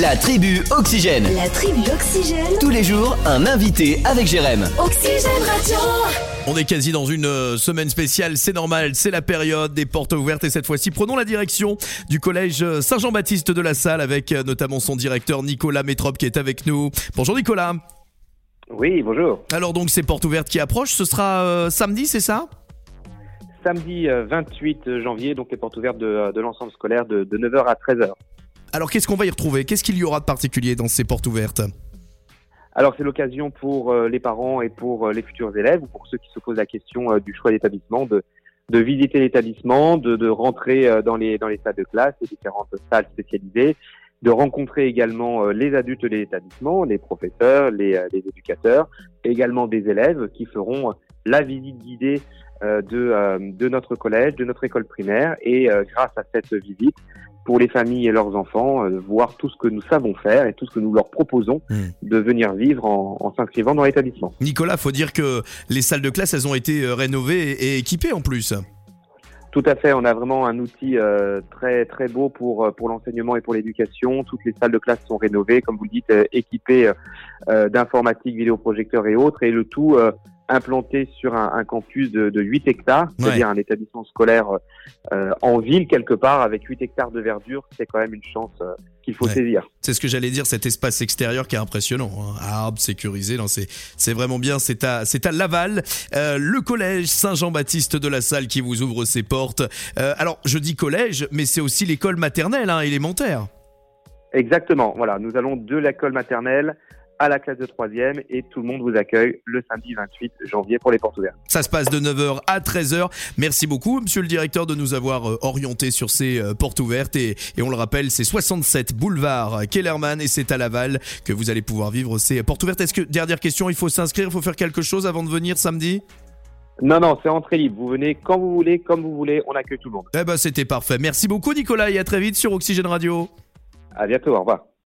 La tribu Oxygène. La tribu Oxygène. Tous les jours, un invité avec Jérém. Oxygène Radio. On est quasi dans une euh, semaine spéciale, c'est normal, c'est la période des portes ouvertes et cette fois-ci prenons la direction du collège Saint-Jean-Baptiste de la Salle avec euh, notamment son directeur Nicolas Métrope qui est avec nous. Bonjour Nicolas. Oui, bonjour. Alors donc ces portes ouvertes qui approchent, ce sera euh, samedi, c'est ça? Samedi euh, 28 janvier, donc les portes ouvertes de, de l'ensemble scolaire de, de 9h à 13h. Alors qu'est-ce qu'on va y retrouver? Qu'est-ce qu'il y aura de particulier dans ces portes ouvertes? Alors c'est l'occasion pour euh, les parents et pour euh, les futurs élèves ou pour ceux qui se posent la question euh, du choix d'établissement de, de visiter l'établissement, de, rentrer dans les, salles de classe, les différentes salles spécialisées, de rencontrer également les adultes de l'établissement, les professeurs, les, éducateurs, également des élèves qui feront la visite guidée de, notre collège, de notre école primaire. Et grâce à cette visite, pour les familles et leurs enfants, euh, voir tout ce que nous savons faire et tout ce que nous leur proposons Hmm. de venir vivre en, en s'inscrivant dans l'établissement. Nicolas, faut dire que les salles de classe, elles ont été euh, rénovées et et équipées en plus. Tout à fait, on a vraiment un outil euh, très très beau pour euh, pour l'enseignement et pour l'éducation. Toutes les salles de classe sont rénovées, comme vous le dites, euh, équipées euh, euh, d'informatique, vidéoprojecteurs et autres, et le tout euh, implanté sur un, un campus de, de 8 hectares, c'est-à-dire un établissement scolaire euh, en ville quelque part avec 8 hectares de verdure. C'est quand même une chance euh, qu'il faut Ouais. saisir. C'est ce que j'allais dire, cet espace extérieur qui est impressionnant. Hein. Arbres sécurisés, non, c'est, vraiment bien. C'est à, à Laval, euh, le collège Saint-Jean-Baptiste de la Salle qui vous ouvre ses portes. Alors, je dis collège, mais c'est aussi l'école maternelle, hein, élémentaire. Exactement. Voilà, nous allons de l'école maternelle à la classe de troisième et tout le monde vous accueille le samedi 28 janvier pour les portes ouvertes. Ça se passe de 9h à 13h. Merci beaucoup, monsieur le directeur, de nous avoir euh, orienté sur ces euh, portes ouvertes. Et, et on le rappelle, c'est 67 boulevard Kellerman et c'est à Laval que vous allez pouvoir vivre ces portes ouvertes. Est-ce que, dernière question, il faut s'inscrire, il faut faire quelque chose avant de venir samedi? Non, non, c'est entrée libre. Vous venez quand vous voulez, comme vous voulez, on accueille tout le monde. Eh ben, c'était parfait. Merci beaucoup, Nicolas, et à très vite sur Oxygène Radio. À bientôt, au revoir.